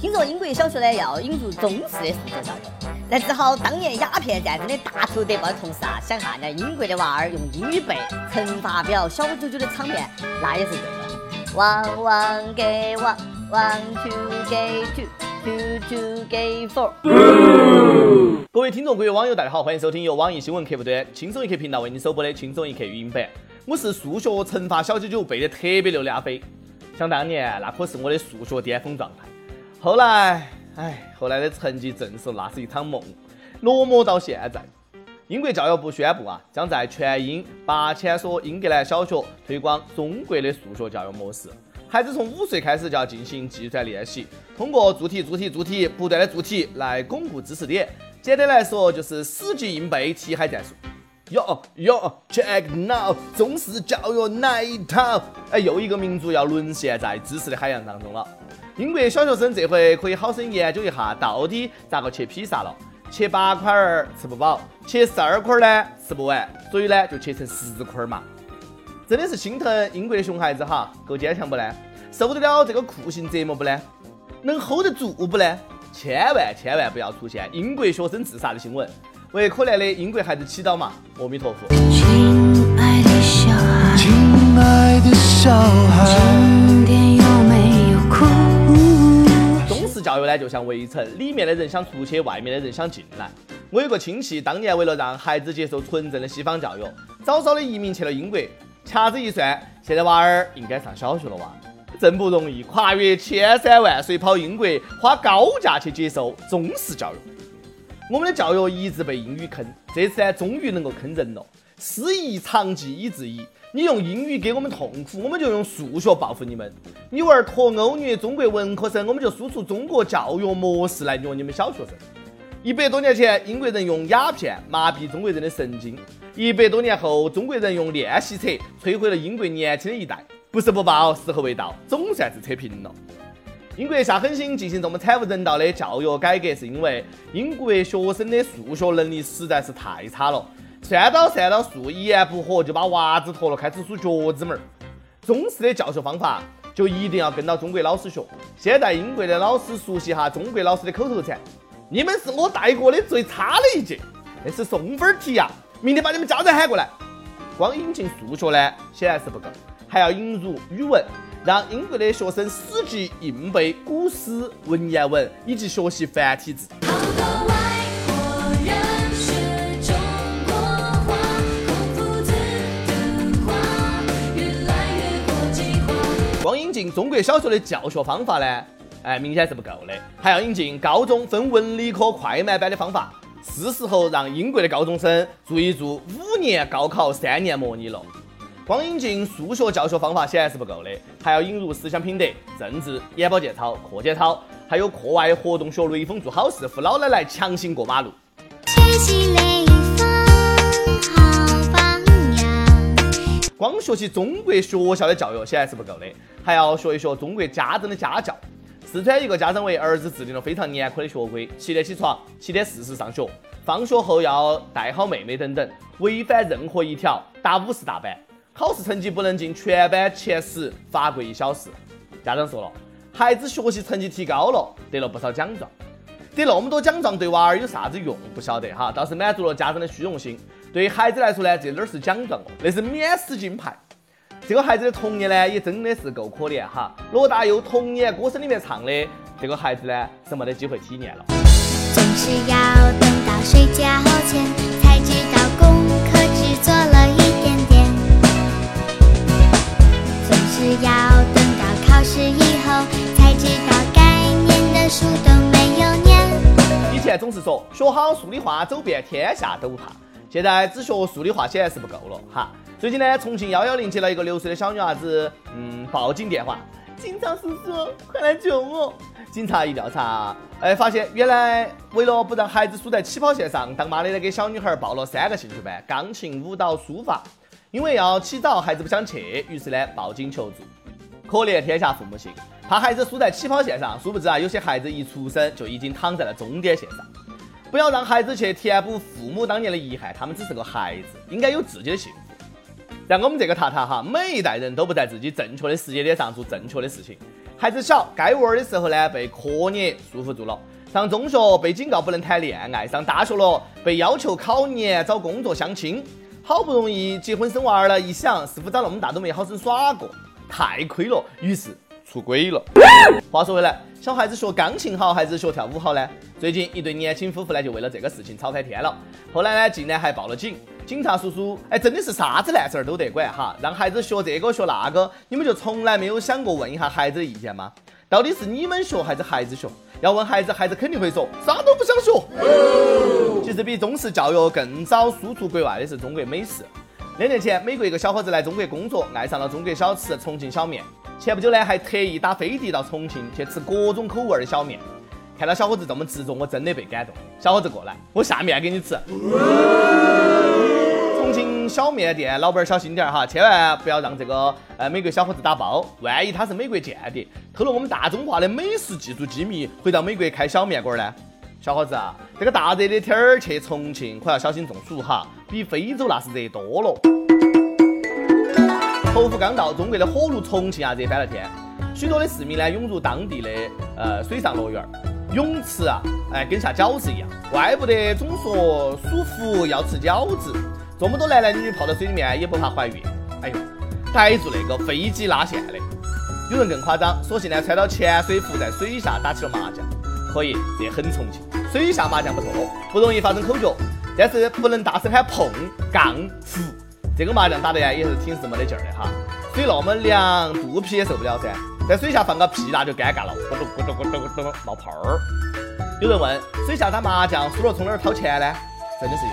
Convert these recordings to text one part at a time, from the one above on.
听说英国小学呢要引入中式的数学教育，在治好当年鸦片战争的大仇得报的同时啊，想哈，那英国的娃儿用英语背乘法表、小九九的场面，那也是对的。One one 给 one，one two 给 two，two two 给 four。各位听众、各位网友，大家好，欢迎收听由网易新闻客户端轻松一刻频道为您首播的轻松一刻语音版。我是数学乘法小九九背得特别溜的阿飞。想当年，那可是我的数学巅峰状态。后来，哎，后来的成绩证实那是一场梦，落寞到现在。英国教育部宣布啊，将在全英八千所英格兰小学推广中国的数学教育模式。孩子从五岁开始就要进行计算练习，通过做题、做题、做题，不断的做题来巩固知识点。简单来说，就是死记硬背题海战术。哟哟，check now，中式教育那一套，哎，又一个民族要沦陷在知识的海洋当中了。英国小学生这回可以好生研究一下，到底咋个切披萨了？切八块儿吃不饱，切十二块儿呢吃不完，所以呢就切成十块儿嘛。真的是心疼英国的熊孩子哈，够坚强不呢？受得了这个酷刑折磨不呢？能 hold 得住不呢？千万千万不要出现英国学生自杀的新闻。为可怜的英国孩子祈祷嘛，阿弥陀佛。亲爱的小孩，亲爱的小孩，今天有没有哭？中式教育呢，就像围城，里面的人想出去，外面的人想进来。我有个亲戚，当年为了让孩子接受纯正的西方教育，早早的移民去了英国。掐指一算，现在娃儿应该上小学了哇，真不容易，跨越千山万水跑英国，花高价去接受中式教育。我们的教育一直被英语坑，这次呢，终于能够坑人了。师夷长技以制夷，你用英语给我们痛苦，我们就用数学报复你们。你玩脱欧虐中国文科生，我们就输出中国教育模式来虐你们小学生。一百多年前，英国人用鸦片麻痹中国人的神经；一百多年后，中国人用练习册摧毁了英国年轻的一代。不是不报，时候未到，总算是扯平了。英国下狠心进行这么惨无人道的教育改革，是因为英国学生的数学能力实在是太差了，算到算到数，一言不合就把袜子脱了，开始数脚趾门儿。中式的教学方法就一定要跟到中国老师学。先带英国的老师熟悉下中国老师的口头禅：“你们是我带过的最差的一届，那是送分题呀！明天把你们家长喊过来。”光引进数学呢，显然是不够，还要引入语文。让英国的学生死记硬背古诗文言文，以及学习繁体字。光引进中国小学的教学方法呢？哎，明显是不够的，还要引进高中分文理科快慢班的方法。是时候让英国的高中生做一做五年高考三年模拟了。光引进数学教学方法显然是不够的，还要引入思想品德、政治、眼保健操、课间操，还有课外活动学雷锋做好事，扶老奶奶强行过马路。学习雷锋好榜样光学习中国学校的教育显然是不够的，还要学一学中国家长的家教。四川一个家长为儿子制定了非常严苛的学规：七点起床，七点四十上学，放学后要带好妹妹等等，违反任何一条打五十大板。考试成绩不能进全班前十，罚跪一小时。家长说了，孩子学习成绩提高了，得了不少奖状。得那么多奖状对娃儿有啥子用？不晓得哈，倒是满足了家长的虚荣心。对孩子来说呢，这哪是奖状哦，那是免死金牌。这个孩子的童年呢，也真的是够可怜哈。罗大佑童年歌声里面唱的，这个孩子呢，是没得机会体验了。总是要等到睡觉前是要等到考试以后才知道该念的书都没有念。以前总是说学好数理化走遍天下都不怕，现在只学数理化显然是不够了哈。最近呢，重庆幺幺零接了一个六岁的小女娃子，嗯，报警电话，警察叔叔快来救我！警察一调查，哎，发现原来为了不让孩子输在起跑线上，当妈的给小女孩报了三个兴趣班：钢琴、舞蹈、书法。因为要起早，孩子不想去，于是呢报警求助。可怜天下父母心，怕孩子输在起跑线上，殊不知啊，有些孩子一出生就已经躺在了终点线上。不要让孩子去填补父母当年的遗憾，他们只是个孩子，应该有自己的幸福。在我们这个塔塔哈，每一代人都不在自己正确的时间点上做正确的事情。孩子小，该玩的时候呢，被课业束缚住了；上中学被警告不能谈恋爱；上大学了，被要求考研、找工作、相亲。好不容易结婚生娃儿了，一想，似乎长那么大都没好生耍过，太亏了，于是出轨了。话说回来，小孩子学钢琴好还是学跳舞好呢？最近一对年轻夫妇呢，就为了这个事情吵翻天了。后来呢，竟然还报了警。警察叔叔，哎，真的是啥子烂事儿都得管哈，让孩子学这个学那个，你们就从来没有想过问一下孩子的意见吗？到底是你们学还是孩子学？要问孩子，孩子肯定会说啥都不想学。其实比中式教育更早输出国外的是中国美食。两年前，美国一个小伙子来中国工作，爱上了中国小吃重庆小面。前不久呢，还特意打飞的到重庆去吃各种口味的小面。看到小伙子这么执着，我真的被感动。小伙子过来，我下面给你吃。小面店老板小心点儿哈，千万不要让这个呃美国小伙子打包，万一他是美国间谍，偷了我们大中华的美食技术机密，回到美国开小面馆呢？小伙子啊，这个大热的天儿去重庆可要小心中暑哈，比非洲那是热多了。头伏刚到，中国的火炉重庆啊热翻了天，许多的市民呢涌入当地的呃水上乐园。泳池啊，哎，跟下饺子一样，怪不得总说舒服要吃饺子。这么多男男女女泡到水里面也不怕怀孕。哎呦，逮住那个飞机拉线的，有人更夸张，索性呢穿到潜水服在水下打起了麻将。可以，这很重庆，水下麻将不错，不容易发生口角，但是不能大声喊碰、杠、胡。这个麻将打的呀也是挺是没得劲儿的哈，水那么凉，肚皮也受不了噻。在水下放个屁那就尴尬了，咕嘟咕嘟咕嘟咕嘟冒泡儿。有人问：水下打麻将输了从哪儿掏钱呢？真的是有，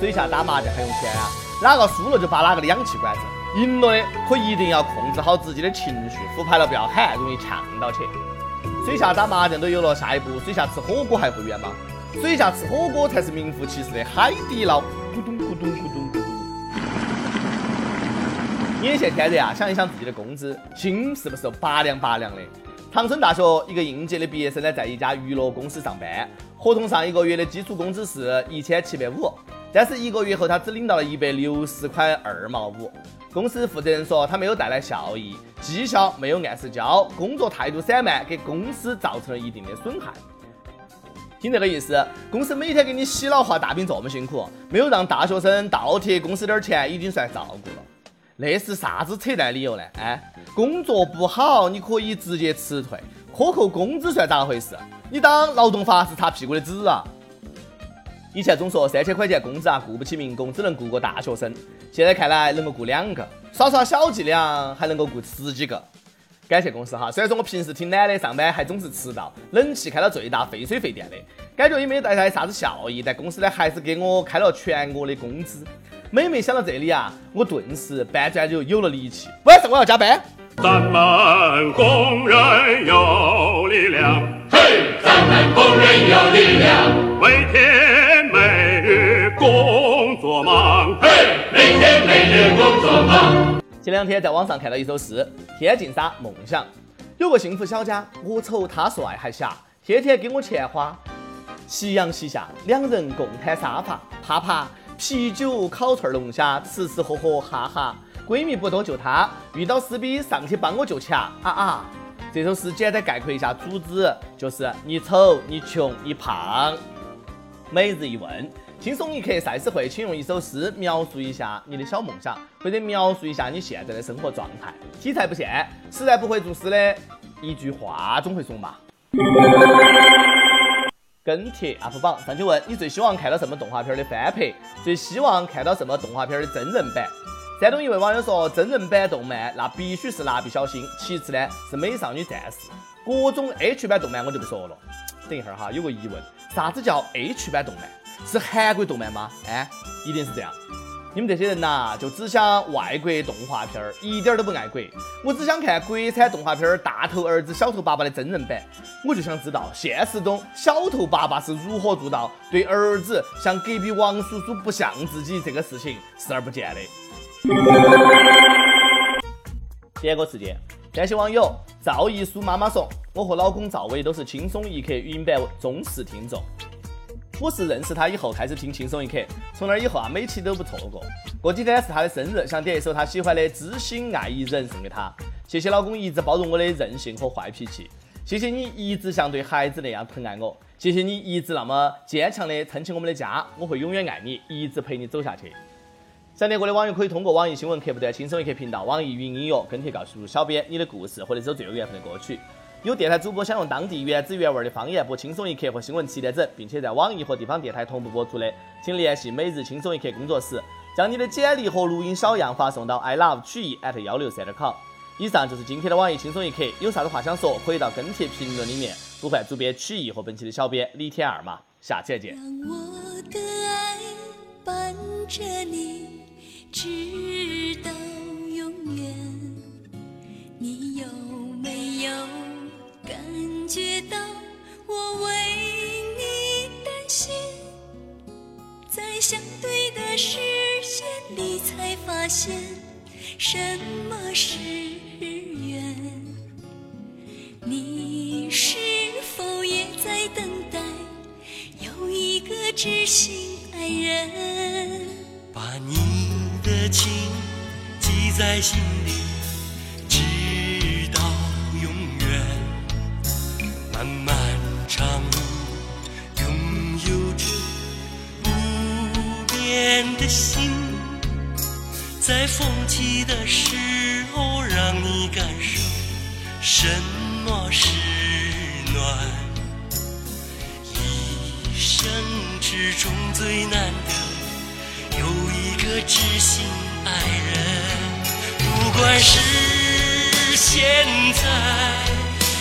水下打麻将还用钱啊？哪个输了就发哪个的氧气管子，赢了的可一定要控制好自己的情绪，复牌了不要喊，容易呛到起。水下打麻将都有了，下一步水下吃火锅还会远吗？水下吃火锅才是名副其实的海底捞，咕咚咕咚咕咚咕咚。眼现天热啊，想一想自己的工资，心是不是拔凉拔凉的？长春大学一个应届的毕业生呢，在一家娱乐公司上班，合同上一个月的基础工资是一千七百五，但是一个月后他只领到了一百六十块二毛五。公司负责人说他没有带来效益，绩效没有按时交，工作态度散漫，给公司造成了一定的损害。听这个意思，公司每天给你洗脑画大饼这么辛苦，没有让大学生倒贴公司点钱，已经算照顾了。那是啥子扯淡理由呢？哎，工作不好，你可以直接辞退，克扣工资算咋回事？你当劳动法是擦屁股的纸啊？以前总说三千块钱工资啊，雇不起民工，只能雇个大学生。现在看来能够雇两个，耍耍小伎俩还能够雇十几个。感谢公司哈，虽然说我平时挺懒的，上班还总是迟到，冷气开到最大，费水费电的，感觉也没带来啥子效益，但公司呢还是给我开了全额的工资。每每想到这里啊，我顿时搬砖就有了力气。晚上我要加班。咱们工人有力量，嘿，咱们工人有力量，每天忙，嘿，每天每日工作忙。前两天在网上看到一首诗：天净沙，梦想。有个幸福小家，我丑他帅还瞎，天天给我钱花。夕阳西下，两人共摊沙发，啪啪。啤酒、烤串、龙虾，吃吃喝喝，哈哈。闺蜜不多就她，遇到撕逼上去帮我就掐啊啊！这首诗简单概括一下主旨，就是你丑、你穷、你胖。每日一问，轻松一刻赛事会，请用一首诗描述一下你的小梦想，或者描述一下你现在的生活状态。题材不限，实在不会作诗的，一句话总会送吧。跟帖 UP 榜上去问你最希望看到什么动画片的翻拍？最希望看到什么动画片的真人版？山东一位网友说，真人版动漫那必须是蜡笔小新，其次呢是美少女战士。各种 H 版动漫我就不说了。等一会儿哈，有个疑问，啥子叫 H 版动漫？是韩国动漫吗？哎，一定是这样。你们这些人呐，就只想外国动画片儿，一点都不爱国。我只想看国产动画片儿《大头儿子小头爸爸》的真人版。我就想知道，现实中小头爸爸是如何做到对儿子像隔壁王叔叔不像自己这个事情视而不见的。点歌时间，感谢网友赵一书妈妈说，我和老公赵伟都是轻松一刻语音版忠实听众。我是认识他以后开始听轻松一刻，从那以后啊，每期都不错过。过几天是他的生日，想点一首他喜欢的《知心爱一人》送给他。谢谢老公一直包容我的任性和坏脾气，谢谢你一直像对孩子那样疼爱我，谢谢你一直那么坚强的撑起我们的家，我会永远爱你，一直陪你走下去。想念我的网友可以通过网易新闻客户端轻松一刻频道、网易云音乐跟帖告诉小编你的故事或者是最有缘分的歌曲。有电台主播想用当地原汁原味的方言播轻松一刻和新闻七点整，并且在网易和地方电台同步播出的，请联系每日轻松一刻工作室，将你的简历和录音小样发送到 i love 曲艺 at 幺六三点 com。以上就是今天的网易轻松一刻，有啥子话想说，可以到跟帖评论里面呼唤主编曲艺和本期的小编李天二嘛，下期再见。我的爱伴着你，直什么是缘。你是否也在等待有一个知心爱人？把你的情记在心里，在风起的时候，让你感受什么是暖。一生之中最难得。有一个知心爱人，不管是现在，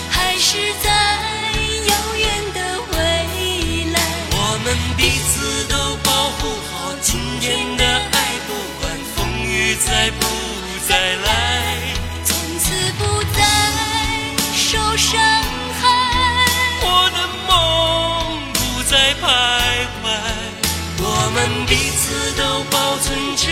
还是在遥远的未来？我们彼此都保护好今天的爱，再不再来。从此不再受伤害。我的梦不再徘徊，我们彼此都保存着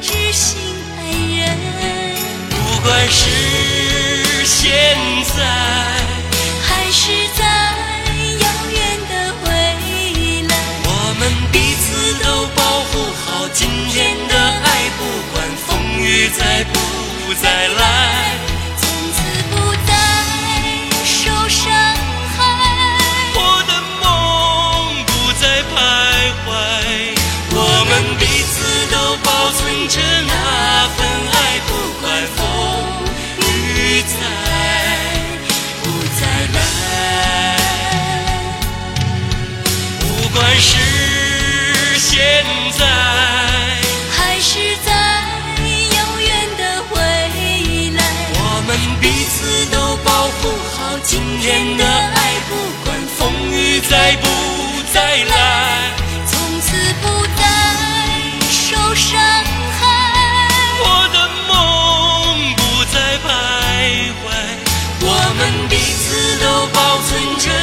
知心爱人？不管是现在，还是在遥远的未来？我们彼此都保护好今天的爱，不管风雨再不再来。存着